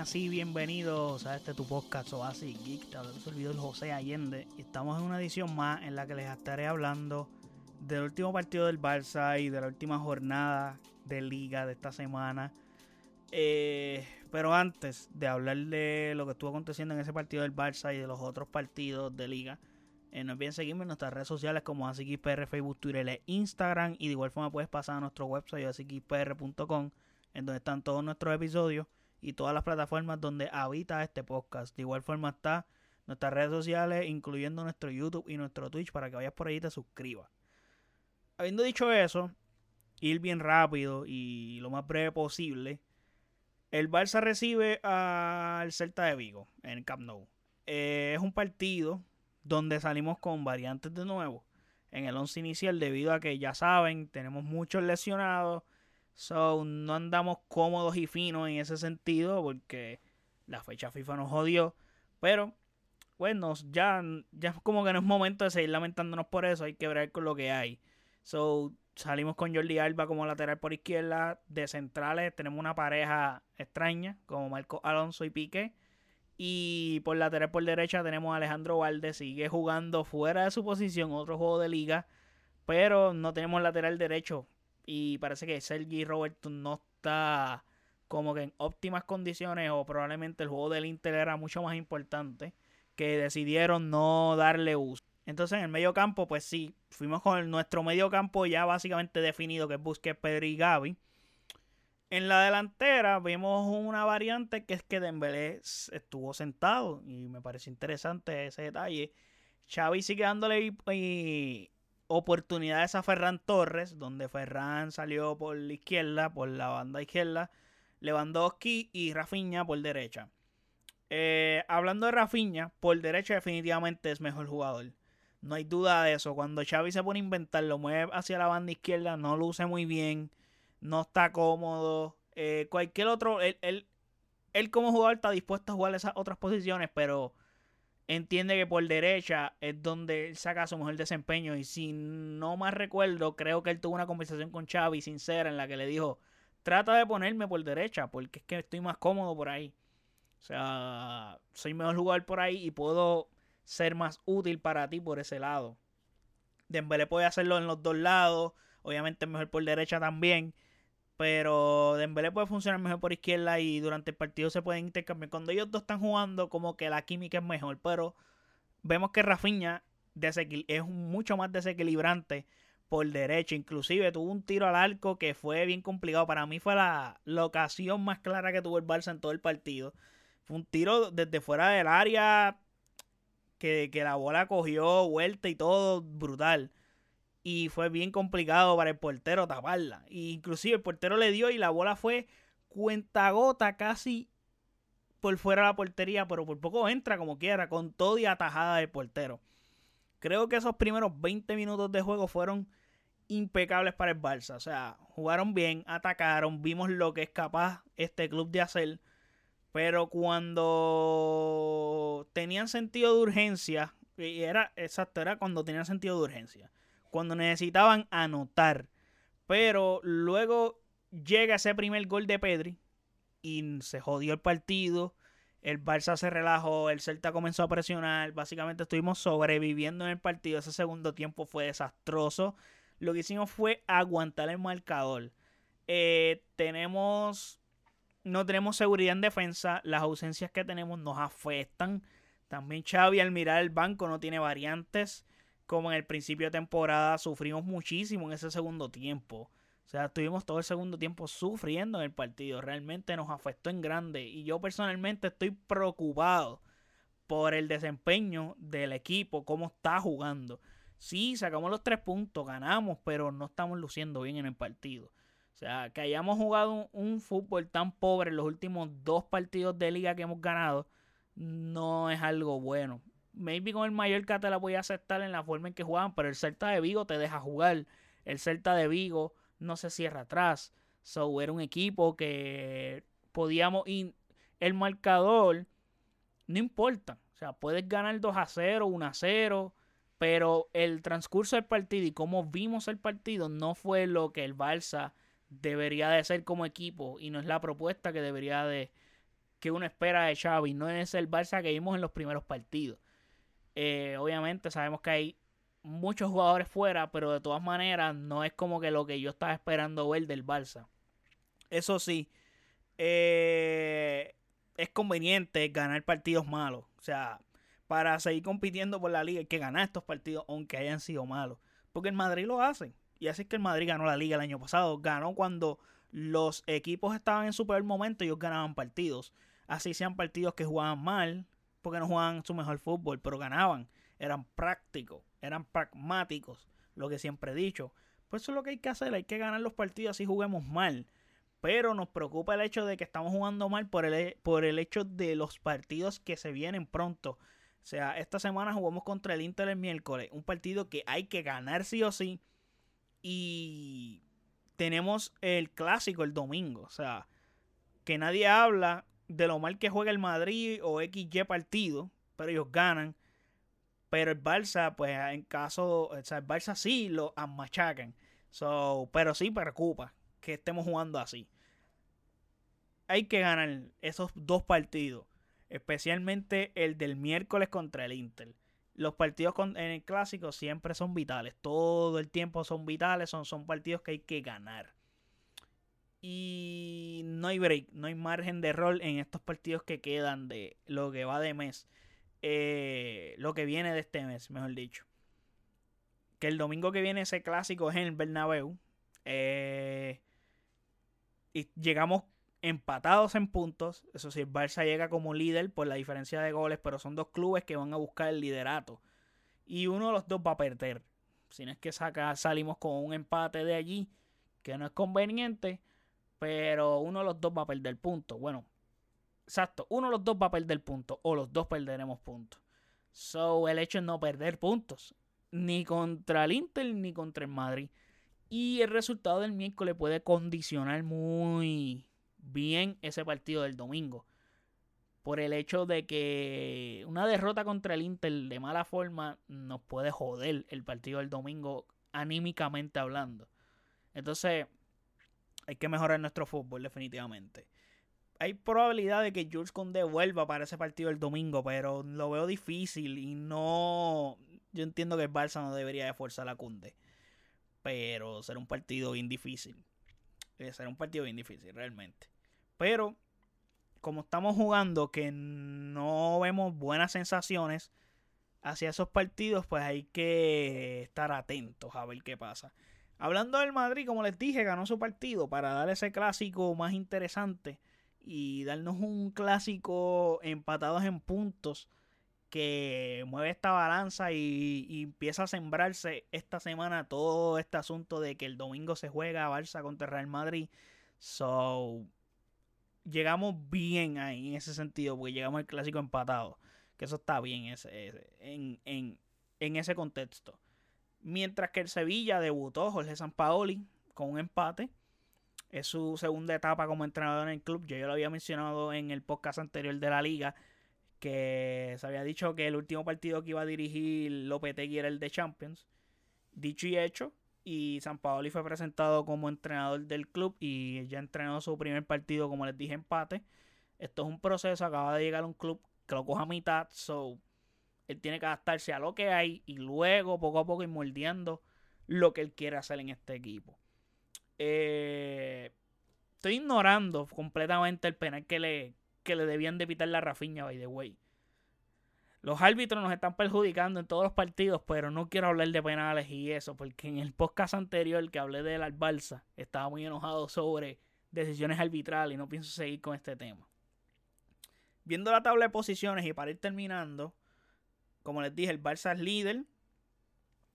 buenas y bienvenidos a este tu podcast Oasis Geek. Te habla el José Allende y estamos en una edición más en la que les estaré hablando del último partido del Barça y de la última jornada de liga de esta semana. Eh, pero antes de hablar de lo que estuvo aconteciendo en ese partido del Barça y de los otros partidos de liga, eh, no olviden seguirme en nuestras redes sociales como AsiKPR, Facebook, Twitter e Instagram. Y de igual forma puedes pasar a nuestro website asikpr.com en donde están todos nuestros episodios y todas las plataformas donde habita este podcast. De igual forma está nuestras redes sociales, incluyendo nuestro YouTube y nuestro Twitch, para que vayas por ahí y te suscribas. Habiendo dicho eso, ir bien rápido y lo más breve posible. El Barça recibe al Celta de Vigo en el Camp Nou. Eh, es un partido donde salimos con variantes de nuevo en el 11 inicial debido a que ya saben, tenemos muchos lesionados So, no andamos cómodos y finos en ese sentido porque la fecha FIFA nos jodió. Pero, bueno, ya, ya como que no es momento de seguir lamentándonos por eso. Hay que ver con lo que hay. So, salimos con Jordi Alba como lateral por izquierda. De centrales tenemos una pareja extraña como Marco Alonso y Piqué. Y por lateral por derecha tenemos a Alejandro Valde. Sigue jugando fuera de su posición, otro juego de liga. Pero no tenemos lateral derecho y parece que Sergi Roberto no está como que en óptimas condiciones o probablemente el juego del Inter era mucho más importante que decidieron no darle uso. Entonces en el medio campo, pues sí, fuimos con nuestro medio campo ya básicamente definido que es Busquets, Pedro y Gaby. En la delantera vimos una variante que es que Dembélé estuvo sentado y me parece interesante ese detalle. Xavi sigue dándole y, oportunidades a Ferran Torres, donde Ferran salió por la izquierda, por la banda izquierda, Lewandowski y Rafinha por derecha. Eh, hablando de Rafinha, por derecha definitivamente es mejor jugador. No hay duda de eso. Cuando Xavi se pone a inventar, lo mueve hacia la banda izquierda, no luce muy bien, no está cómodo. Eh, cualquier otro, él, él, él como jugador está dispuesto a jugar esas otras posiciones, pero entiende que por derecha es donde él saca su mejor desempeño. Y si no más recuerdo, creo que él tuvo una conversación con Xavi sincera en la que le dijo, trata de ponerme por derecha porque es que estoy más cómodo por ahí. O sea, soy mejor jugador por ahí y puedo ser más útil para ti por ese lado. Dembélé puede hacerlo en los dos lados, obviamente mejor por derecha también. Pero Dembélé puede funcionar mejor por izquierda y durante el partido se pueden intercambiar. Cuando ellos dos están jugando, como que la química es mejor. Pero vemos que Rafinha es mucho más desequilibrante por derecha. Inclusive tuvo un tiro al arco que fue bien complicado. Para mí fue la, ocasión más clara que tuvo el Barça en todo el partido. Fue un tiro desde fuera del área que, que la bola cogió vuelta y todo brutal y fue bien complicado para el portero taparla. inclusive el portero le dio y la bola fue cuenta gota casi por fuera de la portería, pero por poco entra como quiera, con todo y atajada del portero. Creo que esos primeros 20 minutos de juego fueron impecables para el Barça. O sea, jugaron bien, atacaron, vimos lo que es capaz este club de hacer. Pero cuando tenían sentido de urgencia, y era exacto, era cuando tenían sentido de urgencia cuando necesitaban anotar. Pero luego llega ese primer gol de Pedri y se jodió el partido. El Barça se relajó, el Celta comenzó a presionar. Básicamente estuvimos sobreviviendo en el partido. Ese segundo tiempo fue desastroso. Lo que hicimos fue aguantar el marcador. Eh, tenemos. No tenemos seguridad en defensa. Las ausencias que tenemos nos afectan. También Xavi al mirar el banco no tiene variantes como en el principio de temporada, sufrimos muchísimo en ese segundo tiempo. O sea, estuvimos todo el segundo tiempo sufriendo en el partido. Realmente nos afectó en grande. Y yo personalmente estoy preocupado por el desempeño del equipo, cómo está jugando. Sí, sacamos los tres puntos, ganamos, pero no estamos luciendo bien en el partido. O sea, que hayamos jugado un, fútbol tan pobre en los últimos dos partidos de liga que hemos ganado, no es algo bueno maybe con el Mallorca te la voy a aceptar en la forma en que jugaban, pero el Celta de Vigo te deja jugar. El Celta de Vigo no se cierra atrás. So era un equipo que podíamos ir. El marcador no importa. O sea, puedes ganar 2 a 0, 1 a 0. Pero el transcurso del partido y cómo vimos el partido no fue lo que el Barça debería de ser como equipo. Y no es la propuesta que debería de, que uno espera de Xavi. No es el Barça que vimos en los primeros partidos. Eh, obviamente sabemos que hay muchos jugadores fuera, pero de todas maneras no es como que lo que yo estaba esperando ver del Barça. Eso sí, eh, es conveniente ganar partidos malos. O sea, para seguir compitiendo por la liga hay que ganar estos partidos aunque hayan sido malos. Porque el Madrid lo hace. Y así es que el Madrid ganó la liga el año pasado. Ganó cuando los equipos estaban en su peor momento y ellos ganaban partidos. Así sean partidos que jugaban mal, porque no jugaban su mejor fútbol, pero ganaban. Eran prácticos, eran pragmáticos, lo que siempre he dicho. Pues eso es lo que hay que hacer, hay que ganar los partidos así juguemos mal. Pero nos preocupa el hecho de que estamos jugando mal por el, por el hecho de los partidos que se vienen pronto. O sea, esta semana jugamos contra el Inter el miércoles. Un partido que hay que ganar sí o sí. Y tenemos el clásico el domingo. O sea, que nadie habla de lo mal que juega el Madrid o XY partido. Pero ellos ganan. Pero el Barça, pues en caso, o sea, el Barça sí lo machacan. So, pero sí preocupa que estemos jugando así. Hay que ganar esos dos partidos, especialmente el del miércoles contra el Inter. Los partidos en el clásico siempre son vitales, todo el tiempo son vitales, son, son partidos que hay que ganar. Y no hay break, no hay margen de error en estos partidos que quedan de lo que va de mes. Eh, lo que viene de este mes, mejor dicho. Que el domingo que viene ese clásico es en el Bernabéu. Eh, y llegamos empatados en puntos. Eso sí, el Barça llega como líder por la diferencia de goles, pero son dos clubes que van a buscar el liderato. Y uno de los dos va a perder. Si no es que saca, salimos con un empate de allí, que no es conveniente, pero uno de los dos va a perder puntos. Bueno, exacto, uno de los dos va a perder puntos, o los dos perderemos puntos. So, el hecho es no perder puntos, ni contra el Inter ni contra el Madrid. Y el resultado del miércoles puede condicionar muy bien ese partido del domingo. Por el hecho de que una derrota contra el Inter de mala forma nos puede joder el partido del domingo anímicamente hablando. Entonces, hay que mejorar nuestro fútbol definitivamente. Hay probabilidad de que Jules Conde vuelva para ese partido el domingo, pero lo veo difícil y no... Yo entiendo que el Barça no debería de forzar a Conde pero será un partido bien difícil. Eh, será un partido bien difícil, realmente. Pero, como estamos jugando que no vemos buenas sensaciones hacia esos partidos, pues hay que estar atentos a ver qué pasa. Hablando del Madrid, como les dije, ganó su partido para dar ese clásico más interesante y darnos un clásico empatados en puntos que mueve esta balanza y, empieza a sembrarse esta semana todo este asunto de que el domingo se juega Barça contra Real Madrid. So, llegamos bien ahí en ese sentido, porque llegamos al clásico empatado. Que eso está bien ese, en, en, en ese contexto. Mientras que el Sevilla debutó Jorge Sampaoli con un empate. Es su segunda etapa como entrenador en el club. Yo ya lo había mencionado en el podcast anterior de la liga que se había dicho que el último partido que iba a dirigir Lopetegui era el de Champions. Dicho y hecho, y San Paoli fue presentado como entrenador del club y ya entrenó su primer partido, como les dije, empate. Esto es un proceso, acaba de llegar a un club que lo coja a mitad, so él tiene que adaptarse a lo que hay y luego poco a poco ir moldeando lo que él quiere hacer en este equipo. Eh, estoy ignorando completamente el penal que le, que le debían de evitar la Rafiña, by the way. Los árbitros nos están perjudicando en todos los partidos, pero no quiero hablar de penales y eso, porque en el podcast anterior que hablé del Barça, estaba muy enojado sobre decisiones arbitrales y no pienso seguir con este tema. Viendo la tabla de posiciones y para ir terminando, como les dije, el Barça es líder.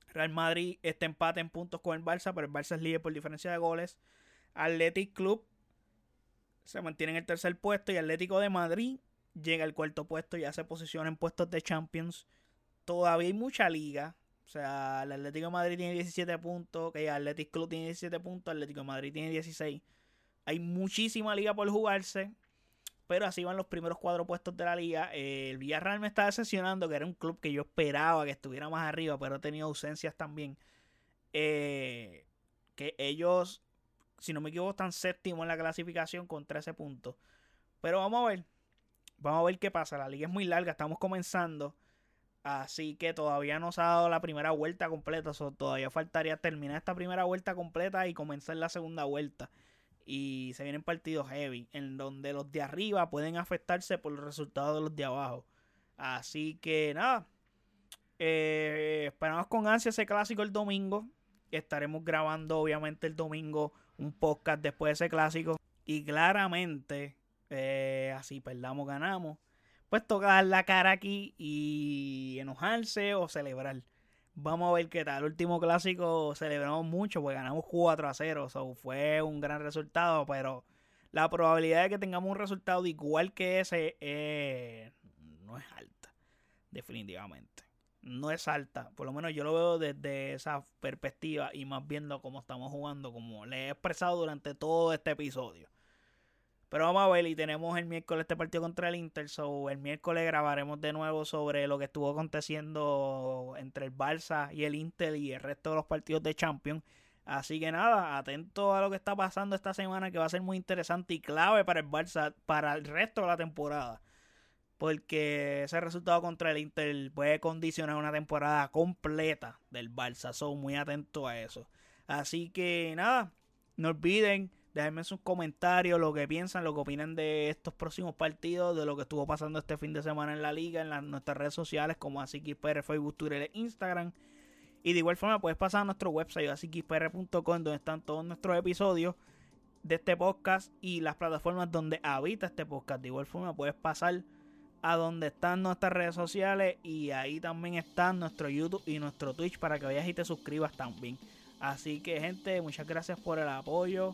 Real Madrid está empate en puntos con el Barça, pero el Barça es líder por diferencia de goles. Athletic Club se mantiene en el tercer puesto y Atlético de Madrid llega al cuarto puesto y ya se posiciona en puestos de Champions. Todavía hay mucha liga. O sea, el Atlético de Madrid tiene 17 puntos, que Atlético Club tiene 17 puntos, Atlético de Madrid tiene 16. Hay muchísima liga por jugarse, pero así van los primeros cuatro puestos de la liga. el Villarreal me está decepcionando, que era un club que yo esperaba que estuviera más arriba, pero ha tenido ausencias también. Eh, que ellos si no me equivoco, están séptimo en la clasificación con 13 puntos. Pero vamos a ver. Vamos a ver qué pasa. La liga es muy larga, estamos comenzando. Así que todavía no se ha dado la primera vuelta completa. todavía faltaría terminar esta primera vuelta completa y comenzar la segunda vuelta. Y se vienen partidos heavy, en donde los de arriba pueden afectarse por los resultados de los de abajo. Así que nada. Eh, esperamos con ansia ese clásico el domingo. Estaremos grabando obviamente el domingo un podcast después de ese clásico. Y claramente, eh, así perdamos, ganamos. Pues toca dar la cara aquí y enojarse o celebrar. Vamos a ver qué tal. El último clásico celebramos mucho, pues ganamos 4 a 0. So, fue un gran resultado, pero la probabilidad de que tengamos un resultado igual que ese eh, no es alta. Definitivamente. No es alta. Por lo menos yo lo veo desde esa perspectiva y más viendo cómo estamos jugando, como le he expresado durante todo este episodio. Pero vamos a ver, y tenemos el miércoles este partido contra el Inter. So, el miércoles grabaremos de nuevo sobre lo que estuvo aconteciendo entre el Barça y el Inter y el resto de los partidos de Champions. Así que nada, atento a lo que está pasando esta semana, que va a ser muy interesante y clave para el Barça para el resto de la temporada. Porque ese resultado contra el Inter puede condicionar una temporada completa del Barça. Son muy atentos a eso. Así que nada, no olviden Déjenme sus comentarios, lo que piensan, lo que opinan de estos próximos partidos, de lo que estuvo pasando este fin de semana en la liga, en nuestras redes sociales como AsiKisPR, Facebook, Twitter e Instagram. Y de igual forma puedes pasar a nuestro website asikispr.com donde están todos nuestros episodios de este podcast y las plataformas donde habita este podcast. De igual forma puedes pasar a donde están nuestras redes sociales y ahí también están nuestro YouTube y nuestro Twitch para que vayas y te suscribas también. Así que gente, muchas gracias por el apoyo.